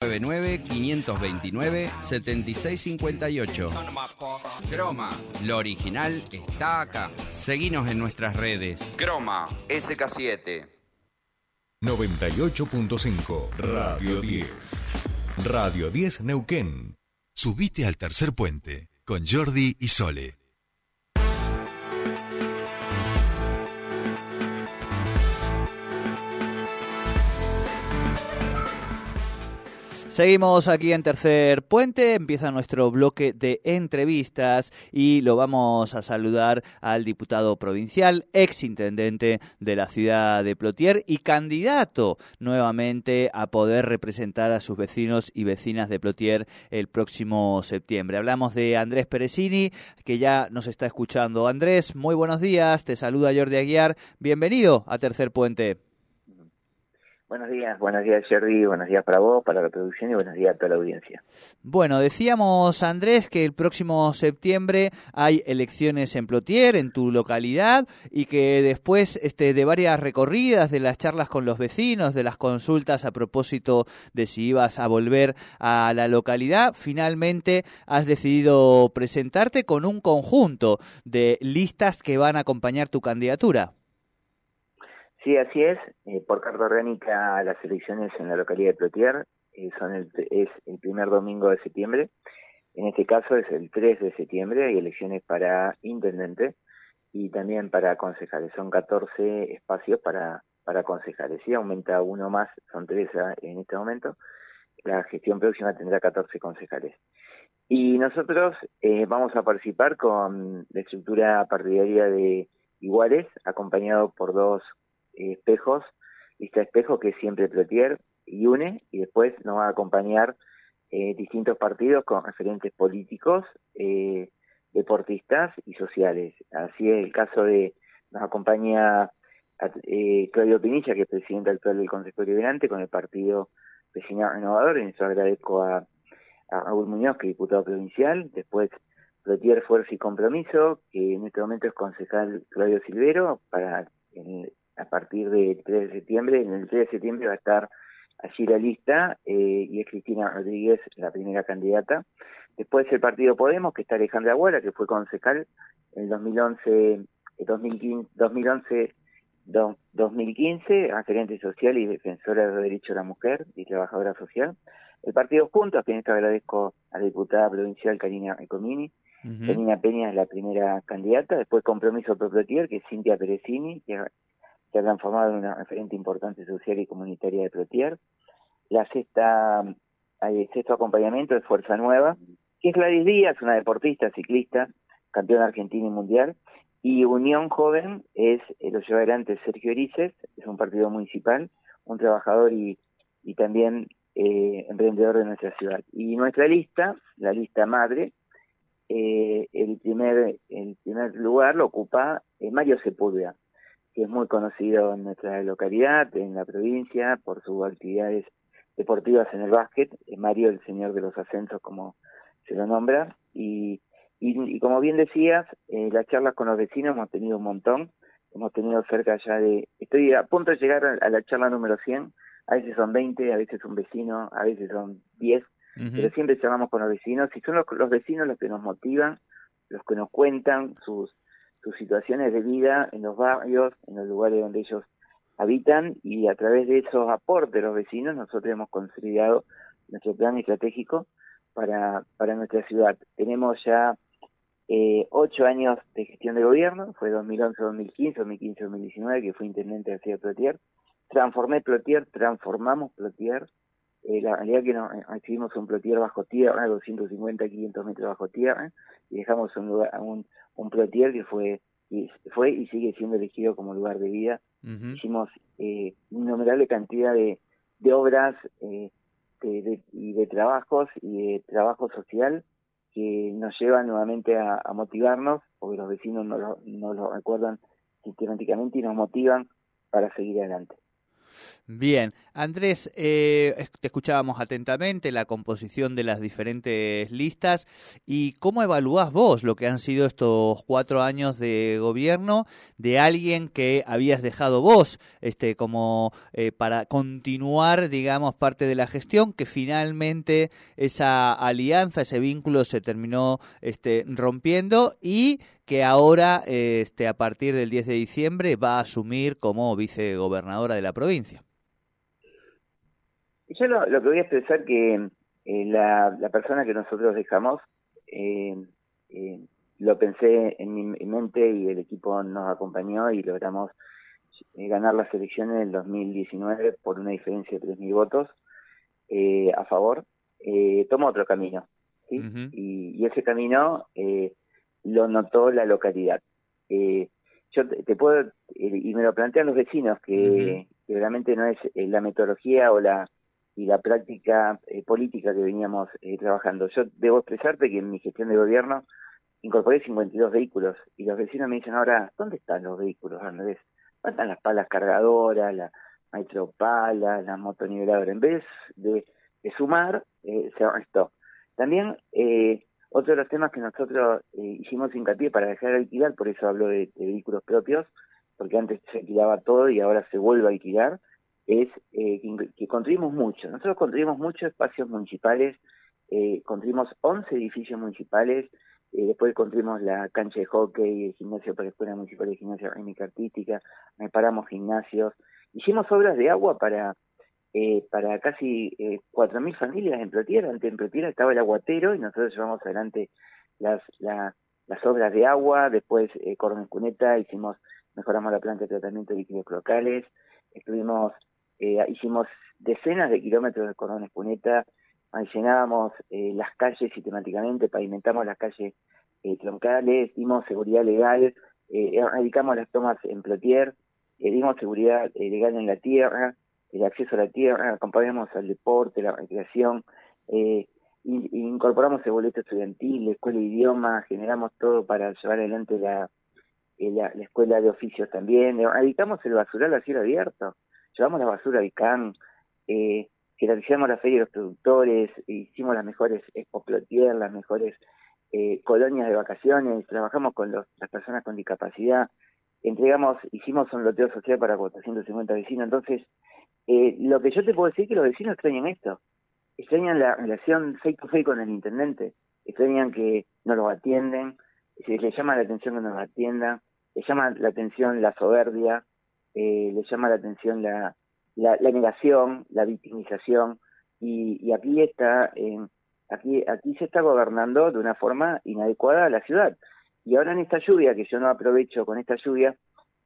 99-529-7658. Croma, lo original está acá. Seguinos en nuestras redes. Croma, SK7. 98.5 Radio 10. Radio 10 Neuquén. Subite al tercer puente con Jordi y Sole. Seguimos aquí en Tercer Puente, empieza nuestro bloque de entrevistas y lo vamos a saludar al diputado provincial, ex intendente de la ciudad de Plotier y candidato nuevamente a poder representar a sus vecinos y vecinas de Plotier el próximo septiembre. Hablamos de Andrés Peresini, que ya nos está escuchando. Andrés, muy buenos días, te saluda Jordi Aguiar, bienvenido a Tercer Puente. Buenos días, buenos días Jerry, buenos días para vos, para la producción y buenos días a toda la audiencia. Bueno, decíamos Andrés que el próximo septiembre hay elecciones en Plotier, en tu localidad, y que después este, de varias recorridas, de las charlas con los vecinos, de las consultas a propósito de si ibas a volver a la localidad, finalmente has decidido presentarte con un conjunto de listas que van a acompañar tu candidatura. Sí, así es. Eh, por carta orgánica, las elecciones en la localidad de Plotier eh, son el, es el primer domingo de septiembre. En este caso es el 3 de septiembre. Hay elecciones para intendente y también para concejales. Son 14 espacios para, para concejales. Si aumenta uno más, son tres en este momento. La gestión próxima tendrá 14 concejales. Y nosotros eh, vamos a participar con la estructura partidaria de iguales, acompañado por dos espejos, lista de espejos que es siempre Plotier y UNE, y después nos va a acompañar eh, distintos partidos con referentes políticos, eh, deportistas y sociales. Así es el caso de, nos acompaña eh, Claudio Pinilla, que es presidente actual del Consejo Deliberante, con el partido Vecinal Renovador, y eso agradezco a, a Raúl Muñoz, que es diputado provincial, después Plotier Fuerza y Compromiso, que en este momento es concejal Claudio Silvero, para el, a partir del 3 de septiembre. En el 3 de septiembre va a estar allí la lista eh, y es Cristina Rodríguez la primera candidata. Después el partido Podemos, que está Alejandra Aguara, que fue concejal en 2011, 2015, 2011 2015, referente social y defensora de los derechos de la mujer y trabajadora social. El partido Juntos, que en esto agradezco a la diputada provincial Karina Ecomini. Karina Peña es la primera candidata. Después Compromiso Propretier, que es Cintia Peresini, que se ha transformado en una referente importante social y comunitaria de Plotier. La sexta, el sexto acompañamiento es Fuerza Nueva, que es Gladys Díaz, una deportista, ciclista, campeona argentina y mundial. Y Unión Joven es, eh, lo lleva adelante Sergio Erices, es un partido municipal, un trabajador y, también eh, emprendedor de nuestra ciudad. Y nuestra lista, la lista madre, eh, el primer el primer lugar lo ocupa Mario Sepúlveda, que es muy conocido en nuestra localidad, en la provincia, por sus actividades deportivas en el básquet. Mario, el señor de los ascensos, como se lo nombra. Y, y, como bien decías, eh, las charlas con los vecinos hemos tenido un montón. Hemos tenido cerca ya de... Estoy a punto de llegar a, la charla número 100. A veces son 20, a veces un vecino, a veces son 10. Pero siempre charlamos con los vecinos y son los, los vecinos los que nos motivan, los que nos cuentan sus sus situaciones de vida en los barrios, en los lugares donde ellos habitan y a través de esos aportes de los vecinos nosotros hemos consolidado nuestro plan estratégico para, para nuestra ciudad. Tenemos ya eh, ocho años de gestión de gobierno, fue 2011-2015, 2015-2019 que fue intendente de la ciudad de Plotier. Transformé Plotier, transformamos Plotier. Eh, la realidad que nos recibimos un Plotier bajo tierra, 250, 500 metros bajo tierra, y dejamos un, lugar, un, un Plotier que fue y, fue y sigue siendo elegido como lugar de vida. Hicimos eh, innumerable cantidad de, de obras eh, de, y de trabajos y de trabajo social que nos llevan nuevamente a, motivarnos, porque los vecinos no lo, no lo recuerdan sistemáticamente y nos motivan para seguir adelante. Bien, Andrés, eh, te escuchábamos atentamente la composición de las diferentes listas y cómo evaluás vos lo que han sido estos cuatro años de gobierno de alguien que habías dejado vos este, como eh, para continuar, digamos, parte de la gestión, que finalmente esa alianza, ese vínculo se terminó este, rompiendo y que ahora, este, a partir del 10 de diciembre, va a asumir como vicegobernadora de la provincia. Yo lo, que voy a expresar que eh, la, persona que nosotros dejamos, eh, eh, lo pensé en mi mente y el equipo nos acompañó y logramos ganar las elecciones del 2019 por una diferencia de 3.000 votos a favor. tomó otro camino, ¿sí? y, ese camino lo notó la localidad. yo te, puedo, y me lo plantean los vecinos, que, que realmente no es la metodología o la y la práctica eh, política que veníamos eh, trabajando. Yo debo expresarte que en mi gestión de gobierno incorporé 52 vehículos y los vecinos me dicen ahora, ¿dónde están los vehículos, Andrés? ¿Dónde están las palas cargadoras, la maestropala, la motoniveladoras? En vez de, sumar, eh, se restó. También eh, otro de los temas que nosotros hicimos hincapié para dejar de alquilar, por eso hablo de, vehículos propios, porque antes se alquilaba todo y ahora se vuelve a alquilar, es eh, que, construimos mucho. Nosotros construimos muchos espacios municipales, eh, construimos 11 edificios municipales, eh, después construimos la cancha de hockey, el gimnasio para la Escuela Municipal de Gimnasia Rítmica Artística, reparamos gimnasios, hicimos obras de agua para eh, para casi eh, 4.000 familias en Plotier. Antes en Plotier estaba el aguatero y nosotros llevamos adelante las, las obras de agua, después eh, Cordón Cuneta, hicimos, mejoramos la planta de tratamiento de líquidos locales, estuvimos eh, hicimos decenas de kilómetros de cordón puneta, llenábamos eh, las calles sistemáticamente, pavimentamos las calles eh, troncales, dimos seguridad legal, erradicamos las tomas en Plotier, dimos seguridad legal en la tierra, el acceso a la tierra, acompañamos al deporte, la recreación, incorporamos el boleto estudiantil, la escuela de idioma, generamos todo para llevar adelante la, la, la escuela de oficios también, erradicamos el basural a cielo abierto, llevamos la basura al CAN, eh, realizamos la feria de los productores, hicimos las mejores Expo las mejores eh, colonias de vacaciones, trabajamos con los, las personas con discapacidad, entregamos, hicimos un loteo social para 450 vecinos, entonces eh, lo que yo te puedo decir es que los vecinos extrañan esto, extrañan la relación face to face con el intendente, extrañan que no los atienden, les llama la atención que nos atiendan, les llama la atención la soberbia, eh, le llama la atención la, negación, la victimización, y, aquí está, aquí, aquí se está gobernando de una forma inadecuada la ciudad. Y ahora en esta lluvia, que yo no aprovecho con esta lluvia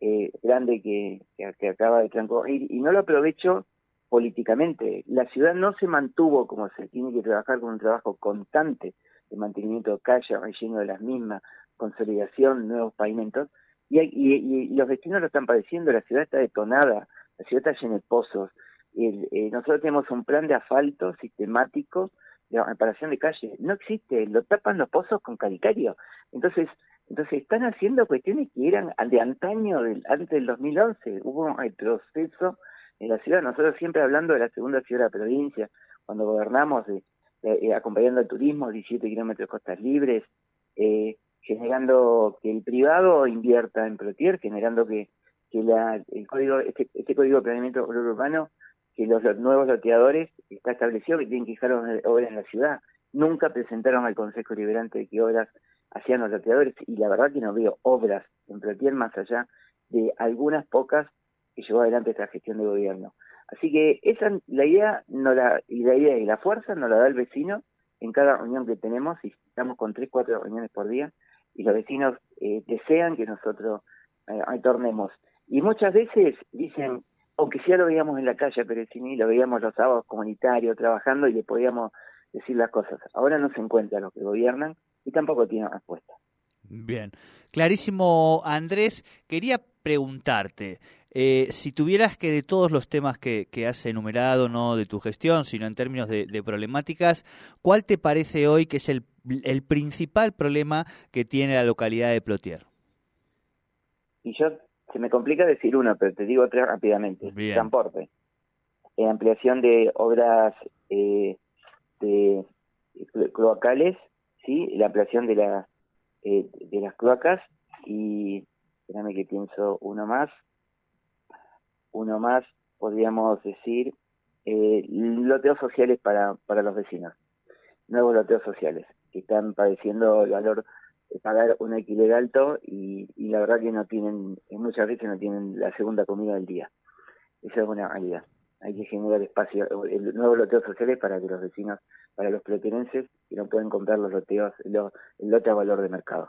eh, grande que, que, acaba de transcurrir, y no lo aprovecho políticamente, la ciudad no se mantuvo como se tiene que trabajar con un trabajo constante de mantenimiento de calles, relleno de las mismas, consolidación, nuevos pavimentos, y, y, los vecinos lo están padeciendo, la ciudad está detonada, la ciudad está llena de pozos. Eh, nosotros tenemos un plan de asfalto sistemático de reparación de calles. No existe, lo tapan los pozos con calicario. Entonces, entonces están haciendo cuestiones que eran de antaño, del, antes del 2011. Hubo un retroceso en la ciudad. Nosotros siempre hablando de la segunda ciudad de la provincia, cuando gobernamos, de, eh, acompañando al turismo, 17 kilómetros de costas libres, eh, generando que el privado invierta en Protier, generando que, que la, el código, este, este código de planeamiento urbano, que los, nuevos loteadores está establecido que tienen que dejar obras en la ciudad. Nunca presentaron al Consejo Liberante de qué obras hacían los loteadores y la verdad que no veo obras en Protier más allá de algunas pocas que llevó adelante esta gestión de gobierno. Así que esa la idea no la y la idea y la fuerza nos la da el vecino en cada reunión que tenemos y estamos con tres cuatro reuniones por día y los vecinos eh, desean que nosotros eh. Y muchas veces dicen, aunque ya lo veíamos en la calle Perecini, lo veíamos los sábados comunitarios trabajando y le podíamos decir las cosas. Ahora no se encuentran los que gobiernan y tampoco tienen respuesta. Bien, clarísimo Andrés. Quería preguntarte, eh, si tuvieras que de todos los temas que, has enumerado, no de tu gestión, sino en términos de, de problemáticas, ¿cuál te parece hoy que es el el principal problema que tiene la localidad de Plotier? Y yo, se me complica decir uno, pero te digo tres rápidamente. Transporte. ampliación de obras de cloacales, sí, la ampliación de la de las cloacas y espérame que pienso uno más, uno más podríamos decir eh, loteos sociales para, para los vecinos, nuevos loteos sociales, que están padeciendo el valor de pagar un alquiler alto y, y la verdad que no tienen, muchas veces no tienen la segunda comida del día. Esa es una realidad. Hay que generar espacio, el, nuevos loteos sociales para que los vecinos, para los platenenses, que no pueden comprar los loteos, el lote a valor de mercado.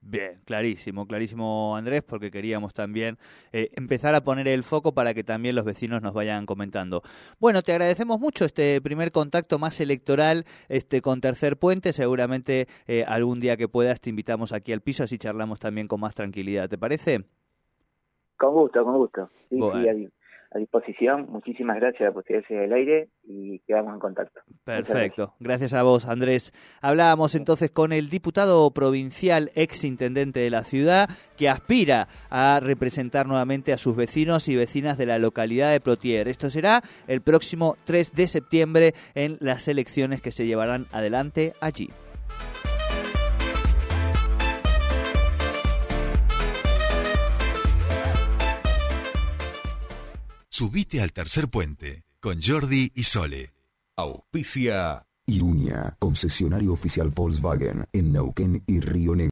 Bien, clarísimo, clarísimo Andrés, porque queríamos también eh, empezar a poner el foco para que también los vecinos nos vayan comentando. Bueno, te agradecemos mucho este primer contacto más electoral este con Tercer Puente. Seguramente eh, algún día que puedas te invitamos aquí al piso, así charlamos también con más tranquilidad. ¿Te parece? Con gusto, con gusto. Sí, sí, a disposición. Muchísimas gracias por ustedes el aire y quedamos en contacto. Perfecto. Gracias. a vos, Andrés. Hablábamos entonces con el diputado provincial, ex intendente de la ciudad, que aspira a representar nuevamente a sus vecinos y vecinas de la localidad de Plotier. Esto será el próximo 3 de septiembre en las elecciones que se llevarán adelante allí. Subite al tercer puente con Jordi y Sole. Auspicia Iruña, concesionario oficial Volkswagen en Neuquén y Río Negro.